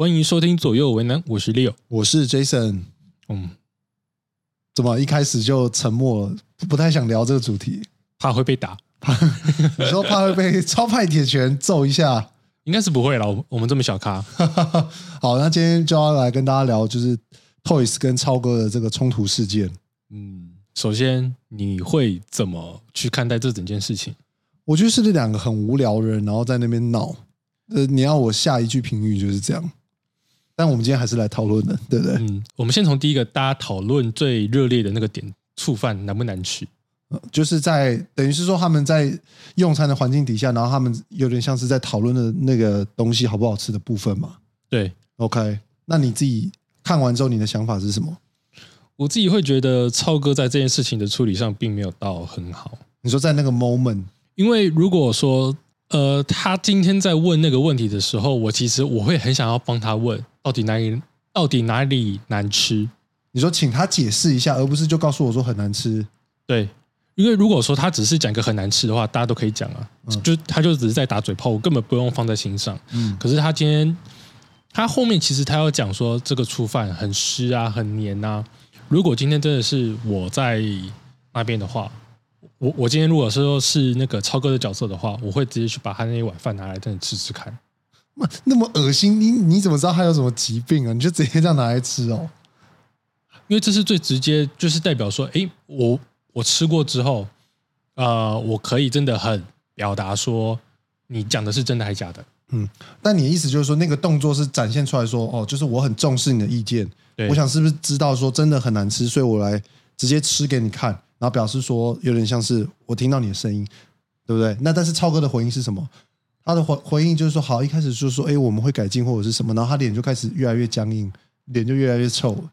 欢迎收听左右为难，我是 Leo。我是 Jason。嗯，怎么一开始就沉默了？不不太想聊这个主题，怕会被打，你说怕会被超派铁拳揍一下？应该是不会啦。我我们这么小咖，好，那今天就要来跟大家聊，就是 Toys 跟超哥的这个冲突事件。嗯，首先你会怎么去看待这整件事情？我觉得是这两个很无聊的人，然后在那边闹。呃，你要我下一句评语就是这样。但我们今天还是来讨论的，对不对？嗯，我们先从第一个大家讨论最热烈的那个点，醋饭难不难吃？呃就是在等于是说他们在用餐的环境底下，然后他们有点像是在讨论的那个东西好不好吃的部分嘛。对 OK，那你自己看完之后，你的想法是什么？我自己会觉得超哥在这件事情的处理上并没有到很好，你说在那个 moment，因为如果说呃他今天在问那个问题的时候，我其实我会很想要帮他问到底哪里到底哪里难吃。你说请他解释一下，而不是就告诉我说很难吃。对，因为如果说他只是讲个很难吃的话，大家都可以讲啊，就他就只是在打嘴炮，我根本不用放在心上。嗯可是他今天他后面其实他要讲说这个粗饭很湿啊，很黏啊。如果今天真的是我在那边的话，我我今天如果说是那个超哥的角色的话，我会直接去把他那一碗饭拿来真的吃吃看。妈那么恶心，你你怎么知道他有什么疾病啊？你就直接这样拿来吃哦？因为这是最直接，就是代表说，哎，我我吃过之后，呃，我可以真的很表达说，你讲的是真的还是假的。嗯但你的意思就是说，那个动作是展现出来说，哦，就是我很重视你的意见，我想是不是知道说真的很难吃，所以我来直接吃给你看，然后表示说有点像是我听到你的声音，对不对？那但是超哥的回应是什么？他的回回应就是说，好，一开始就说，哎，我们会改进或者是什么，然后他脸就开始越来越僵硬，脸就越来越臭了。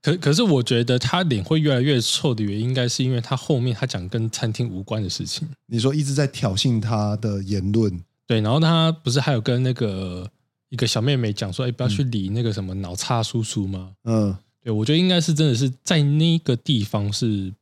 可可是我觉得他脸会越来越臭的原因，应该是因为他后面他讲跟餐厅无关的事情。你说一直在挑衅他的言论，对，然后他不是还有跟那个一个小妹妹讲说，哎，不要去理那个什么脑叉叔叔吗？嗯，对，我觉得应该是真的是在那个地方是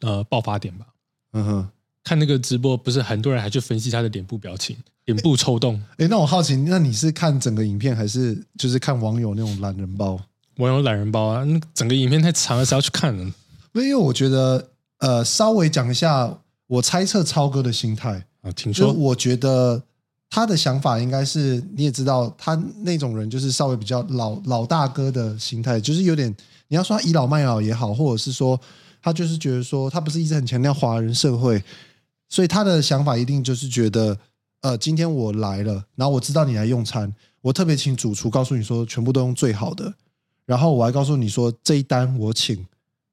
呃爆发点吧。嗯哼。看那个直播，不是很多人还去分析他的脸部表情，脸部抽动。哎，那我好奇，那你是看整个影片，还是就是看网友那种懒人包？网友懒人包啊，那整个影片太长了，谁要去看呢？因为我觉得，呃，稍微讲一下，我猜测超哥的心态，啊，听说我觉得他的想法应该是，你也知道，他那种人就是稍微比较老老大哥的心态，就是有点，你要说他倚老卖老也好，或者是说他就是觉得说，他不是一直很强调华人社会，所以他的想法一定就是觉得，呃，今天我来了，然后我知道你来用餐，我特别请主厨告诉你说，全部都用最好的，然后我还告诉你说这一单我请，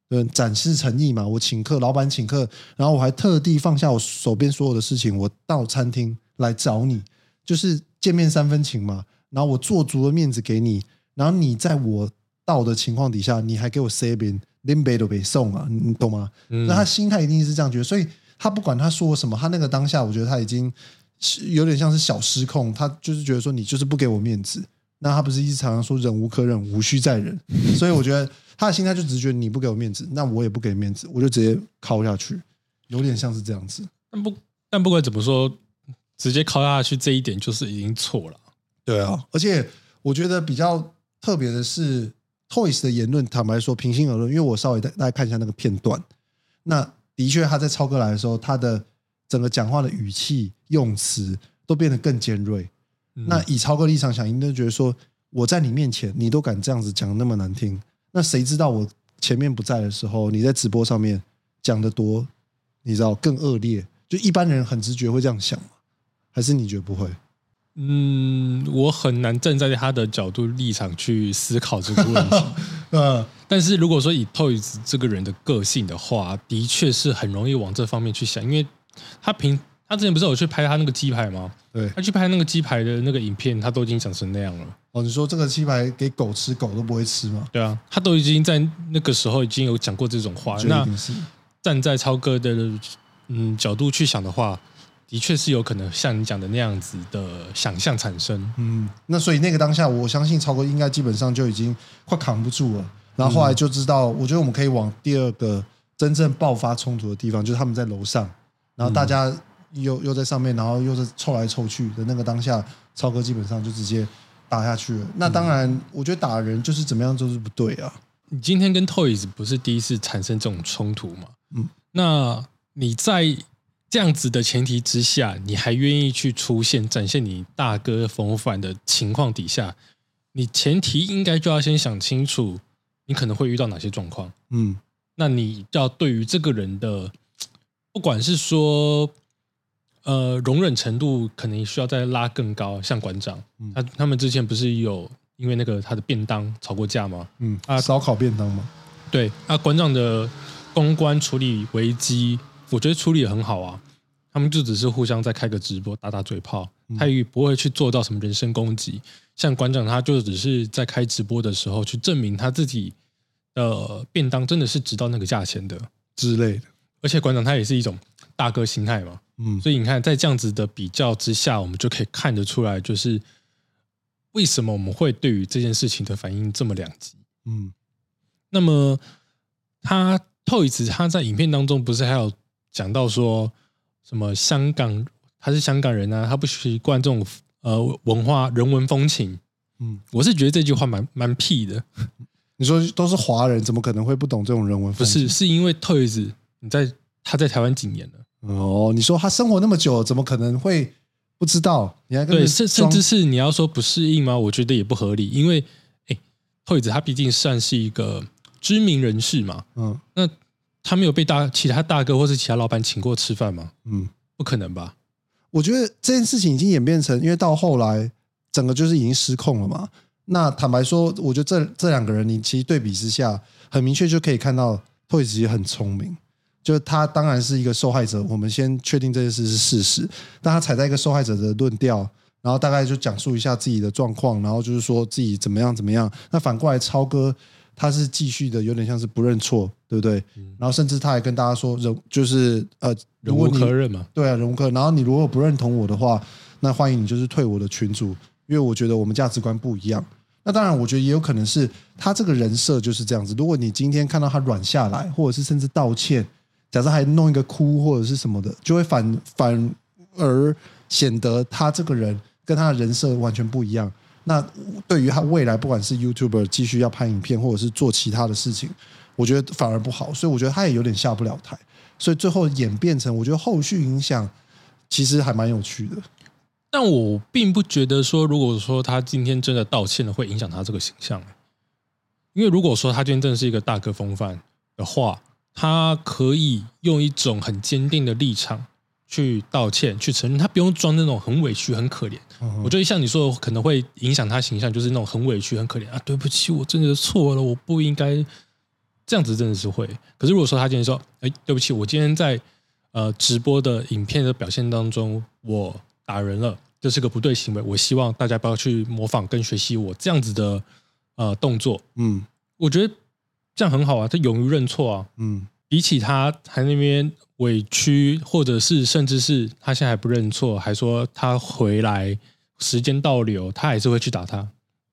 嗯，展示诚意嘛，我请客，老板请客，然后我还特地放下我手边所有的事情，我到餐厅来找你，就是见面三分情嘛，然后我做足了面子给你，然后你在我到的情况底下，你还给我边连杯都别送啊，你你懂吗？嗯那他心态一定是这样觉得，所以他不管他说什么，他那个当下，我觉得他已经是有点像是小失控，他就是觉得说你就是不给我面子。那他不是一直常常说忍无可忍，无需再忍，所以我觉得他的心态就只是觉得你不给我面子，那我也不给面子，我就直接敲下去，有点像是这样子。但不但不管怎么说，直接敲下去这一点就是已经错了。对啊，而且我觉得比较特别的是，Toys 的言论，坦白说，平心而论，因为我稍微大大家看一下那个片段，那的确他在超哥来的时候，他的整个讲话的语气、用词都变得更尖锐。嗯那以超哥立场想，一定就觉得说，我在你面前，你都敢这样子讲那么难听，那谁知道我前面不在的时候，你在直播上面讲的多，你知道更恶劣？就一般人很直觉会这样想吗？还是你觉得不会？嗯，我很难站在他的角度立场去思考这个问题。呃，但是如果说以 Toys 这个人的个性的话，的确是很容易往这方面去想，因为他平他之前不是有去拍他那个鸡排吗？对。他去拍那个鸡排的那个影片，他都已经讲成那样了。哦，你说这个鸡排给狗吃，狗都不会吃吗？对啊，他都已经在那个时候已经有讲过这种话。那站在超哥的嗯角度去想的话，的确是有可能像你讲的那样子的想象产生。嗯，那所以那个当下，我相信超哥应该基本上就已经快扛不住了。然后后来就知道，我觉得我们可以往第二个真正爆发冲突的地方，就是他们在楼上，然后大家又又在上面，然后又是凑来凑去的那个当下，超哥基本上就直接打下去了。那当然，我觉得打人就是怎么样都是不对啊。你今天跟 Toys 不是第一次产生这种冲突嘛？嗯，那你在这样子的前提之下，你还愿意去出现展现你大哥风范的情况底下，你前提应该就要先想清楚，你可能会遇到哪些状况。嗯那你要对于这个人的，不管是说，呃，容忍程度，可能需要再拉更高。像馆长，嗯他他们之前不是有因为那个他的便当吵过架吗？嗯啊烧烤便当吗，对，那馆长的公关处理危机，我觉得处理的很好啊。他们就只是互相在开个直播打打嘴炮，他也不会去做到什么人身攻击。像馆长，他就只是在开直播的时候去证明他自己的便当真的是值到那个价钱的。之类的。而且馆长他也是一种大哥心态嘛，嗯所以你看，在这样子的比较之下，我们就可以看得出来，就是为什么我们会对于这件事情的反应这么两极。嗯那么他 Toys 他在影片当中不是还有讲到说什么香港他是香港人啊，他不习惯这种呃文化人文风情。嗯，我是觉得这句话蛮蛮屁的，你说都是华人，怎么可能会不懂这种人文不风情？是是因为 Toys 你在他在台湾几年了，哦，你说他生活那么久，怎么可能会不知道？你还跟对，着甚甚至是你要说不适应吗？我觉得也不合理，因为哎，Toys 他毕竟算是一个知名人士嘛，嗯那他没有被大其他大哥或是其他老板请过吃饭吗？嗯，不可能吧？我觉得这件事情已经演变成，因为到后来整个就是已经失控了嘛。那坦白说，我觉得这这两个人，你其实对比之下，很明确就可以看到，Toys 其实很聪明，就是他当然是一个受害者，我们先确定这件事是事实，但他踩在一个受害者的论调，然后大概就讲述一下自己的状况，然后就是说自己怎么样怎么样。那反过来，超哥他是继续的，有点像是不认错，对不对？然后甚至他还跟大家说，人就是呃，忍无如果你可忍嘛？对啊，忍无可忍。然后你如果不认同我的话，那欢迎你就是退我的群组，因为我觉得我们价值观不一样。那当然，我觉得也有可能是他这个人设就是这样子。如果你今天看到他软下来，或者是甚至道歉，假设还弄一个哭或者是什么的，就会反反而显得他这个人跟他的人设完全不一样。那对于他未来不管是 YouTuber 继续要拍影片，或者是做其他的事情，我觉得反而不好。所以我觉得他也有点下不了台。所以最后演变成，我觉得后续影响其实还蛮有趣的。但我并不觉得说，如果说他今天真的道歉了，会影响他这个形象。因为如果说他今天真的是一个大哥风范的话，他可以用一种很坚定的立场去道歉，去承认，他不用装那种很委屈、很可怜。嗯我觉得像你说的，可能会影响他形象，就是那种很委屈、很可怜啊，对不起，我真的错了，我不应该这样子，真的是会。可是如果说他今天说，哎，对不起，我今天在呃直播的影片的表现当中，我打人了，这是个不对行为，我希望大家不要去模仿跟学习我这样子的呃动作。嗯我觉得这样很好啊，他勇于认错啊，嗯比起他还那边委屈，或者是甚至是他现在还不认错，还说他回来时间倒流，他还是会去打他，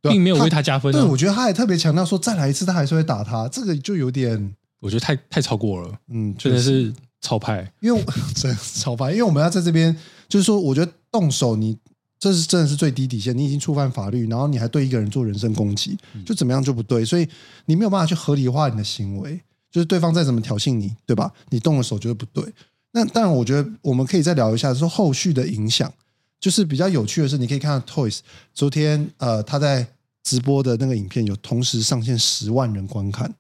对啊并没有为他加分、对，啊。我觉得他也特别强调说，再来一次他还是会打他，这个就有点我觉得太太超过了，嗯，真的确实是超派。因为我真的超烦，因为我们要在这边，就是说，我觉得动手你这是真的是最低底线，你已经触犯法律，然后你还对一个人做人身攻击，就怎么样就不对，所以你没有办法去合理化你的行为，就是对方再怎么挑衅你，对吧？你动了手就是不对。那当然，我觉得我们可以再聊一下说后续的影响，就是比较有趣的是，你可以看到 Toys 昨天呃他在直播的那个影片有同时上线十万人观看，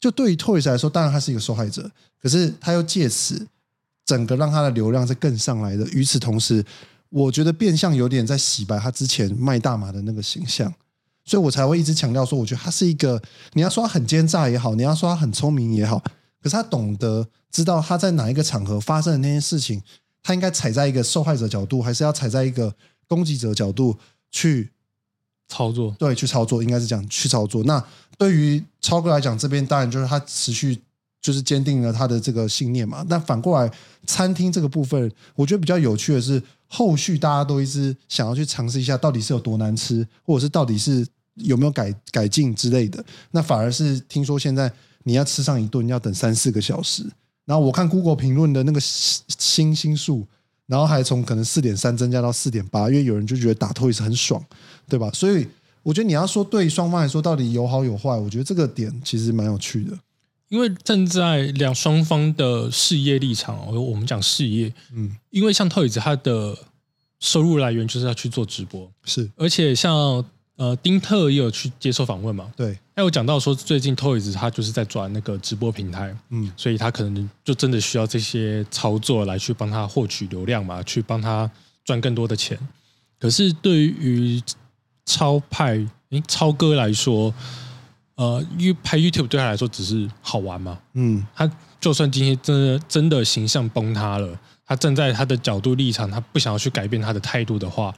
就对于 Toys 来说，当然他是一个受害者，可是他又借此整个让他的流量是更上来的。与此同时，我觉得变相有点在洗白他之前卖大麻的那个形象，所以我才会一直强调说，我觉得他是一个，你要说他很奸诈也好，你要说他很聪明也好，可是他懂得知道他在哪一个场合发生的那些事情，他应该踩在一个受害者角度，还是要踩在一个攻击者角度去操作，对，去操作，应该是这样去操作。那对于超哥来讲，这边当然就是他持续就是坚定了他的这个信念嘛。那反过来，餐厅这个部分，我觉得比较有趣的是，后续大家都一直想要去尝试一下，到底是有多难吃，或者是到底是有没有改改进之类的。那反而是听说现在你要吃上一顿要等三四个小时。然后我看 Google 评论的那个星星数然后还从可能四点三增加到四点八，因为有人就觉得打 Toys 很爽，对吧？所以我觉得你要说对双方来说到底有好有坏，我觉得这个点其实蛮有趣的。因为站在两双方的事业立场，我我们讲事业，嗯，因为像 Toys 它的收入来源就是要去做直播，是而且像呃丁特也有去接受访问嘛，对，还有讲到说最近 Toys 他就是在转那个直播平台，嗯，所以他可能就真的需要这些操作来去帮他获取流量嘛，去帮他赚更多的钱。可是对于超派诶超哥来说，呃，因为拍 YouTube 对他来说只是好玩嘛，嗯，他就算今天真的真的形象崩塌了，他站在他的角度立场，他不想要去改变他的态度的话，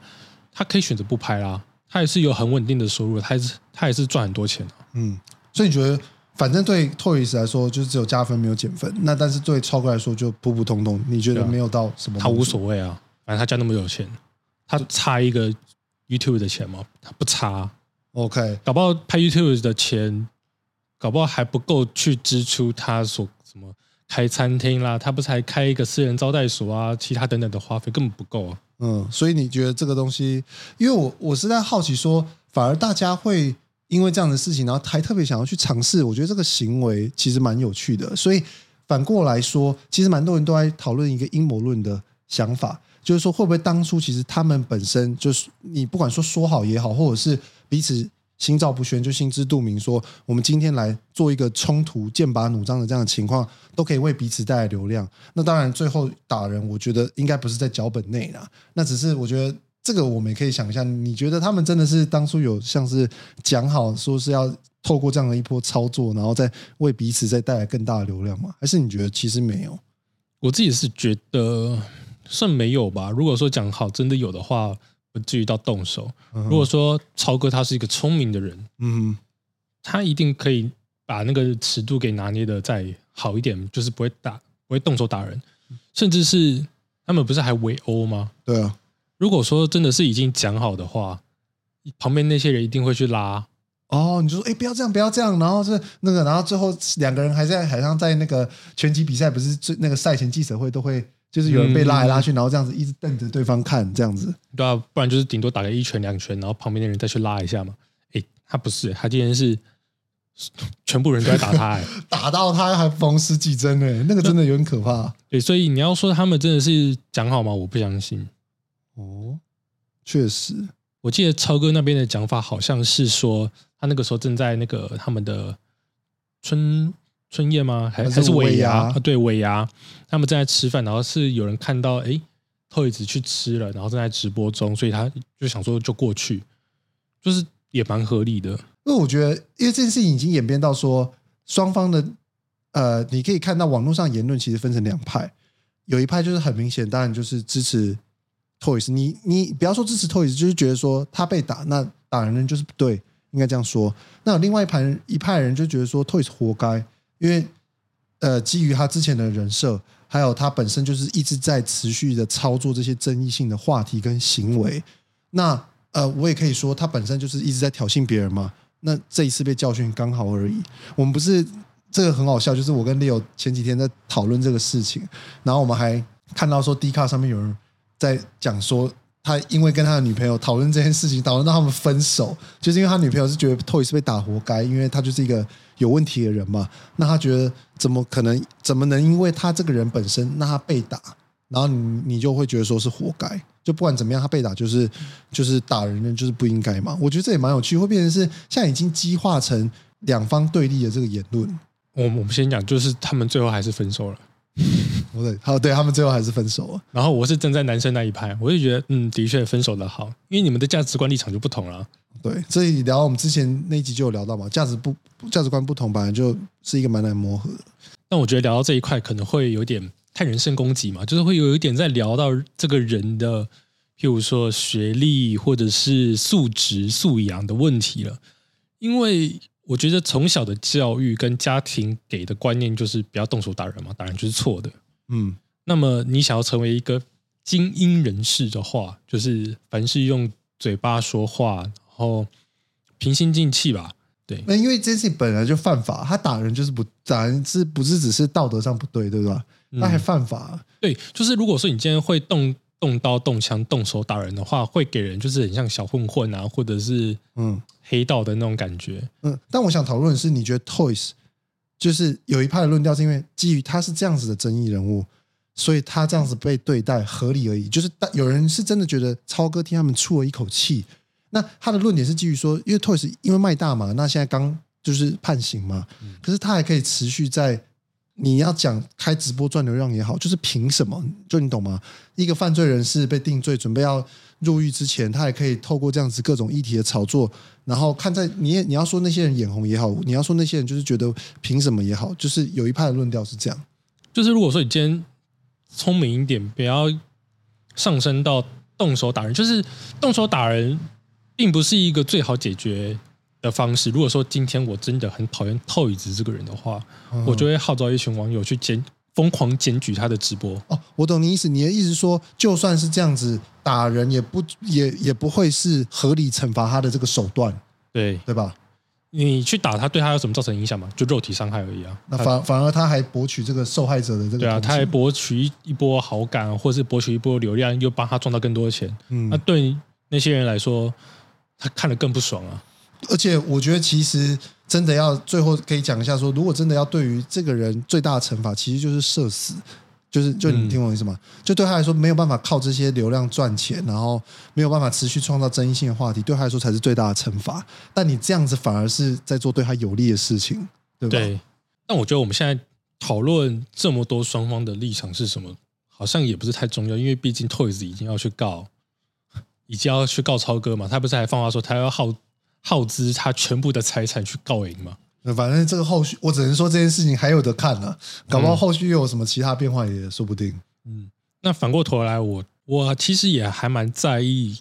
他可以选择不拍啦，他也是有很稳定的收入，他也是他也是赚很多钱啊。嗯，所以你觉得，反正对 Toys 来说就是只有加分没有减分，那但是对超哥来说就普普通通，你觉得没有到什么？他无。所谓啊，反正他家那么有钱，他差一个 YouTube 的钱吗？他不差啊、OK，搞不好拍 YouTube 的钱，搞不好还不够去支出他所什么开餐厅啦，他不是还开一个私人招待所啊，其他等等的花费根本不够啊。嗯，所以你觉得这个东西，因为我我是在好奇说，反而大家会因为这样的事情，然后还特别想要去尝试，我觉得这个行为其实蛮有趣的。所以反过来说，其实蛮多人都在讨论一个阴谋论的想法，就是说会不会当初其实他们本身就是你不管说说好也好，或者是彼此心照不宣，就心知肚明说，我们今天来做一个冲突、剑拔弩张的这样的情况，都可以为彼此带来流量。那当然，最后打人，我觉得应该不是在脚本内啦，那只是我觉得这个我们也可以想象，你觉得他们真的是当初有像是讲好说是要透过这样的一波操作，然后再为彼此再带来更大的流量吗？还是你觉得其实没有？我自己是觉得算没有吧。如果说讲好真的有的话，不至于到动手。如果说超哥他是一个聪明的人，嗯他一定可以把那个尺度给拿捏的再好一点，就是不会打，不会动手打人，甚至是他们不是还围殴吗？对啊，如果说真的是已经讲好的话，旁边那些人一定会去拉。哦，你就说哎不要这样不要这样，然后是那个，然后最后两个人还在海上在那个拳击比赛，不是最那个赛前记者会都会。就是有人被拉来拉去，然后这样子一直瞪着对方看，这样子。对啊，不然就是顶多打个一拳两拳，然后旁边的人再去拉一下嘛。诶，他不是，他今天是全部人都在打他、欸，打到他还缝十几针呢，那个真的有点可怕。对，所以你要说他们真的是讲好吗？我不相信。哦，确实，我记得超哥那边的讲法好像是说，他那个时候正在那个他们的春春夜吗？还还是尾尾牙对，尾牙，他们正在吃饭，然后是有人看到，诶 o y 去吃了，然后正在直播中，所以他就想说就过去，就是也蛮合理的。因为我觉得，因为这件事情已经演变到说，双方的呃，你可以看到网络上言论其实分成两派，有一派就是很明显，当然就是支持 Toys，你你不要说支持 Toys，就是觉得说他被打，那打人人就是不对，应该这样说。那有另外一派人一派人就觉得说 Toys 活该，因为呃，基于他之前的人设，还有他本身就是一直在持续的操作这些争议性的话题跟行为。那呃，我也可以说他本身就是一直在挑衅别人嘛。那这一次被教训刚好而已。我们不是这个很好笑，就是我跟 Leo 前几天在讨论这个事情，然后我们还看到说 D 卡上面有人在讲说。他因为跟他的女朋友讨论这件事情，讨论到他们分手，就是因为他女朋友是觉得 Toys 被打活该，因为他就是一个有问题的人嘛。那他觉得怎么可能，怎么能因为他这个人本身，那他被打，然后你你就会觉得说是活该？就不管怎么样，他被打就是就是打人的就是不应该嘛。我觉得这也蛮有趣，会变成是现在已经激化成两方对立的这个言论。我我们先讲，就是他们最后还是分手了。不对，好，对他们最后还是分手了。然后我是站在男生那一派，我就觉得，嗯，的确分手的好，因为你们的价值观立场就不同了。对，这里聊我们之前那一集就有聊到嘛，价值不价值观不同，本来就是一个蛮难磨合的。但我觉得聊到这一块可能会有点太人身攻击嘛，就是会有一点在聊到这个人的，譬如说学历或者是素质素养的问题了。因为我觉得从小的教育跟家庭给的观念就是不要动手打人嘛，打人就是错的。嗯，那么你想要成为一个精英人士的话，就是凡是用嘴巴说话，然后平心静气吧，对那因为这件事情本来就犯法，他打人就是不打人是不是只是道德上不对，对吧？嗯他还犯法，对，就是如果说你今天会动动刀、动枪、动手打人的话，会给人就是很像小混混啊，或者是嗯黑道的那种感觉。嗯。但我想讨论的是，你觉得 Toys 就是有一派的论调，是因为基于他是这样子的争议人物，所以他这样子被对待合理而已。就是大有人是真的觉得超哥替他们出了一口气。那他的论点是基于说，因为 Toys 因为卖大嘛，那现在刚就是判刑嘛，可是他还可以持续在你要讲开直播赚流量也好，就是凭什么？就你懂吗？一个犯罪人士被定罪，准备要入狱之前，他还可以透过这样子各种议题的炒作，然后看在你你要说那些人眼红也好，你要说那些人就是觉得凭什么也好，就是有一派的论调是这样。就是如果说你今天聪明一点，不要上升到动手打人，就是动手打人，并不是一个最好解决的方式。如果说今天我真的很讨厌透椅子这个人的话，嗯我就会号召一群网友去检疯狂检举他的直播。哦，我懂你意思。你的意思说，就算是这样子打人，也不也也不会是合理惩罚他的这个手段，对对吧？你去打他，对他有什么造成影响吗？就肉体伤害而已啊。那反反而他还博取这个受害者的这个对啊，他还博取一一波好感，或是博取一波流量，又帮他赚到更多的钱。嗯那对那些人来说，他看得更不爽啊。而且我觉得，其实真的要最后可以讲一下说，如果真的要对于这个人最大的惩罚，其实就是社死，就是就你嗯听我意思吗？就对他来说，没有办法靠这些流量赚钱，然后没有办法持续创造争议性的话题，对他来说才是最大的惩罚。但你这样子反而是在做对他有利的事情，对吧？对，但我觉得我们现在讨论这么多双方的立场是什么，好像也不是太重要，因为毕竟 Toys 已经要去告，已经要去告超哥嘛，他不是还放话说他要耗耗资他全部的财产去告赢嘛？那反正这个后续，我只能说这件事情还有的看呢、搞不好后续又有什么其他变化也说不定。嗯，那反过头来，我我其实也还蛮在意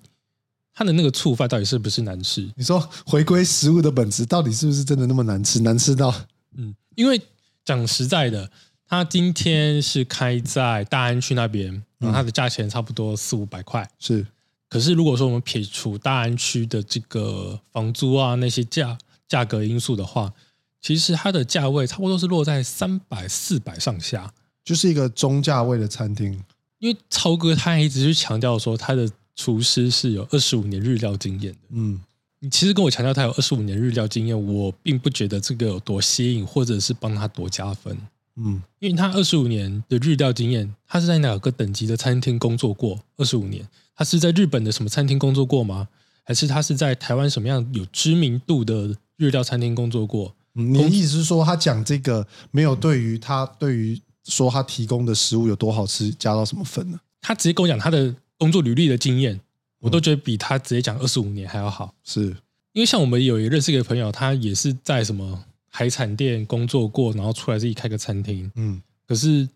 他的那个醋饭到底是不是难吃。你说回归食物的本质，到底是不是真的那么难吃？难吃到嗯，因为讲实在的，他今天是开在大安区那边，然后它的价钱差不多四五百块。是可是如果说我们撇除大安区的这个房租啊那些价价格因素的话，其实它的价位差不多是落在三百四百上下。就是一个中价位的餐厅，因为超哥他一直去强调说他的厨师是有二十五年日料经验的。嗯。你其实跟我强调他有二十五年日料经验，我并不觉得这个有多吸引，或者是帮他多加分。嗯因为他二十五年的日料经验，他是在哪个等级的餐厅工作过？二十五年，他是在日本的什么餐厅工作过吗？还是他是在台湾什么样有知名度的日料餐厅工作过？嗯，你的意思是说，他讲这个没有对于他对于说他提供的食物有多好吃加到什么分呢？他直接跟我讲他的工作履历的经验，我都觉得比他直接讲二十五年还要好。是因为像我们有一个认识一个朋友，他也是在什么海产店工作过，然后出来自己开个餐厅。嗯可是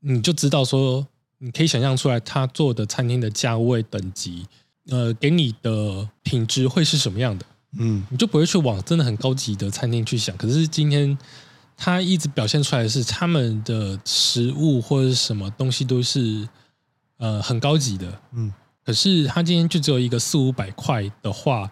你就知道说，你可以想象出来他做的餐厅的价位等级，呃，给你的品质会是什么样的，嗯你就不会去往真的很高级的餐厅去想。可是今天他一直表现出来的是他们的食物或者是什么东西都是呃很高级的，嗯可是他今天就只有一个四五百块的话，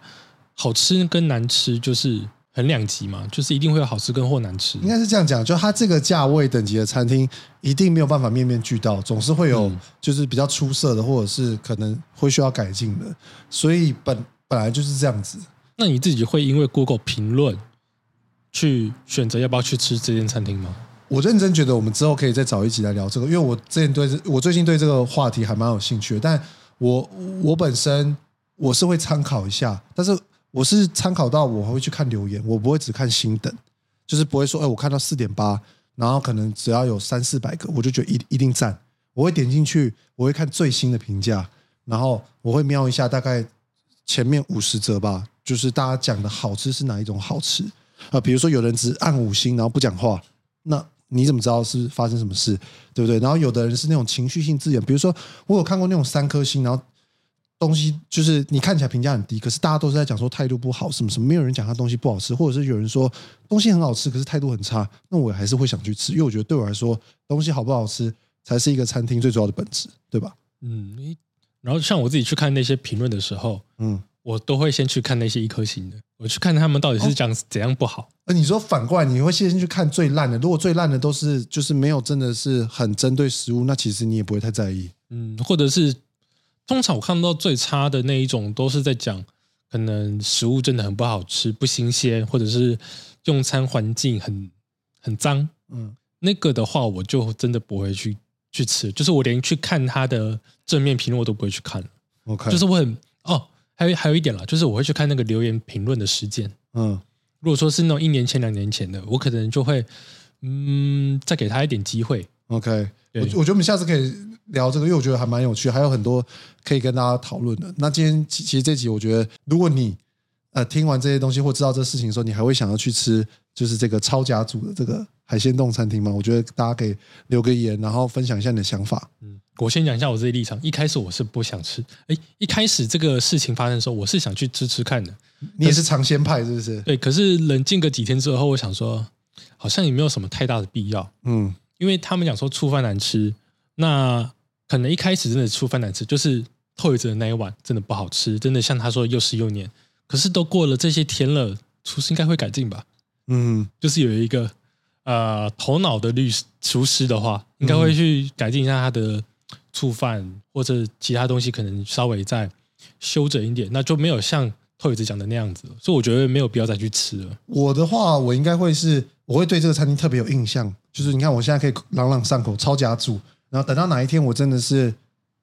好吃跟难吃就是很两极嘛，就是一定会有好吃跟或难吃。应该是这样讲，就它这个价位等级的餐厅一定没有办法面面俱到，总是会有嗯就是比较出色的，或者是可能会需要改进的，所以本本来就是这样子。那你自己会因为 Google 评论去选择要不要去吃这间餐厅吗？我认真觉得我们之后可以再找一集来聊这个，因为我之前对这我最近对这个话题还蛮有兴趣的。但我我本身我是会参考一下，但是我是参考到我会去看留言，我不会只看星等，就是不会说，哎，我看到四点八，然后可能只要有三四百个，我就觉得一一定赞。我会点进去，我会看最新的评价，然后我会瞄一下大概前面五十则吧，就是大家讲的好吃是哪一种好吃啊、比如说有人只按五星，然后不讲话，那你怎么知道是发生什么事，对不对？然后有的人是那种情绪性字眼，比如说我有看过那种三颗星，然后东西就是你看起来评价很低，可是大家都是在讲说态度不好，什么什么，没有人讲他东西不好吃，或者是有人说东西很好吃，可是态度很差，那我还是会想去吃，因为我觉得对我来说，东西好不好吃才是一个餐厅最主要的本质，对吧？嗯，你然后像我自己去看那些评论的时候，嗯我都会先去看那些一颗星的，我去看他们到底是讲怎样不好。而你说反过来，你会先去看最烂的。如果最烂的都是就是没有真的是很针对食物，那其实你也不会太在意。嗯，或者是通常我看到最差的那一种，都是在讲可能食物真的很不好吃、不新鲜，或者是用餐环境很很脏。嗯，那个的话，我就真的不会去去吃，就是我连去看它的正面评论我都不会去看，OK，就是我很哦，还有还有一点啦，就是我会去看那个留言评论的时间。嗯如果说是那种一年前、两年前的，我可能就会嗯再给他一点机会。OK，我我觉得我们下次可以聊这个，因为我觉得还蛮有趣，还有很多可以跟大家讨论的。那今天其其实这集，我觉得如果你呃听完这些东西或知道这事情的时候，你还会想要去吃就是这个超甲组的这个海鲜冻餐厅吗？我觉得大家可以留个言，然后分享一下你的想法。嗯，我先讲一下我自己立场。一开始我是不想吃，哎，一开始这个事情发生的时候，我是想去吃吃看的。你也是尝鲜派是不是？对，可是冷静个几天之后，我想说，好像也没有什么太大的必要，嗯因为他们讲说醋饭难吃，那可能一开始真的醋饭难吃，就是透一子的那一碗真的不好吃，真的像他说又湿又黏。可是都过了这些天了，厨师应该会改进吧？嗯就是有一个呃头脑的律师厨师的话，应该会去改进一下他的醋饭或者其他东西，可能稍微再修整一点，那就没有像透子讲的那样子，所以我觉得没有必要再去吃了。我的话，我应该会是，我会对这个餐厅特别有印象。就是你看，我现在可以朗朗上口，超家住。然后等到哪一天我真的是，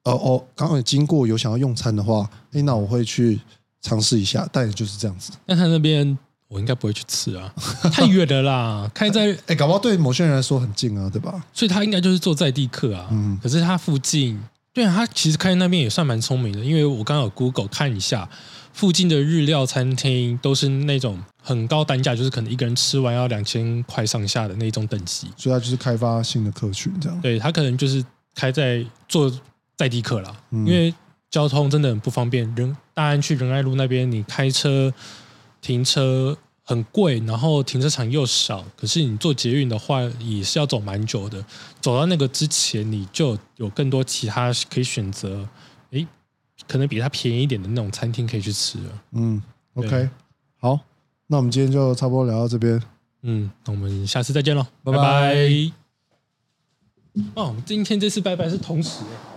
哦哦，刚好有经过有想要用餐的话，哎，那我会去尝试一下。但也就是这样子。但他那边我应该不会去吃啊，太远了啦，开在，哎，搞不好对某些人来说很近啊，对吧？所以他应该就是做在地客啊。嗯可是他附近，对啊，他其实开在那边也算蛮聪明的，因为我刚刚有 Google 看一下，附近的日料餐厅都是那种很高单价，就是可能一个人吃完要两千块上下的那种等级。所以他就是开发新的客群，这样。对他可能就是开在做在地客啦，嗯因为交通真的很不方便。仁大安去仁爱路那边，你开车停车很贵，然后停车场又少，可是你坐捷运的话也是要走蛮久的。走到那个之前，你就有更多其他可以选择，诶，可能比它便宜一点的那种餐厅可以去吃了。嗯，OK，好，那我们今天就差不多聊到这边。嗯，那我们下次再见喽，拜拜。哦，今天这次拜拜是同时、欸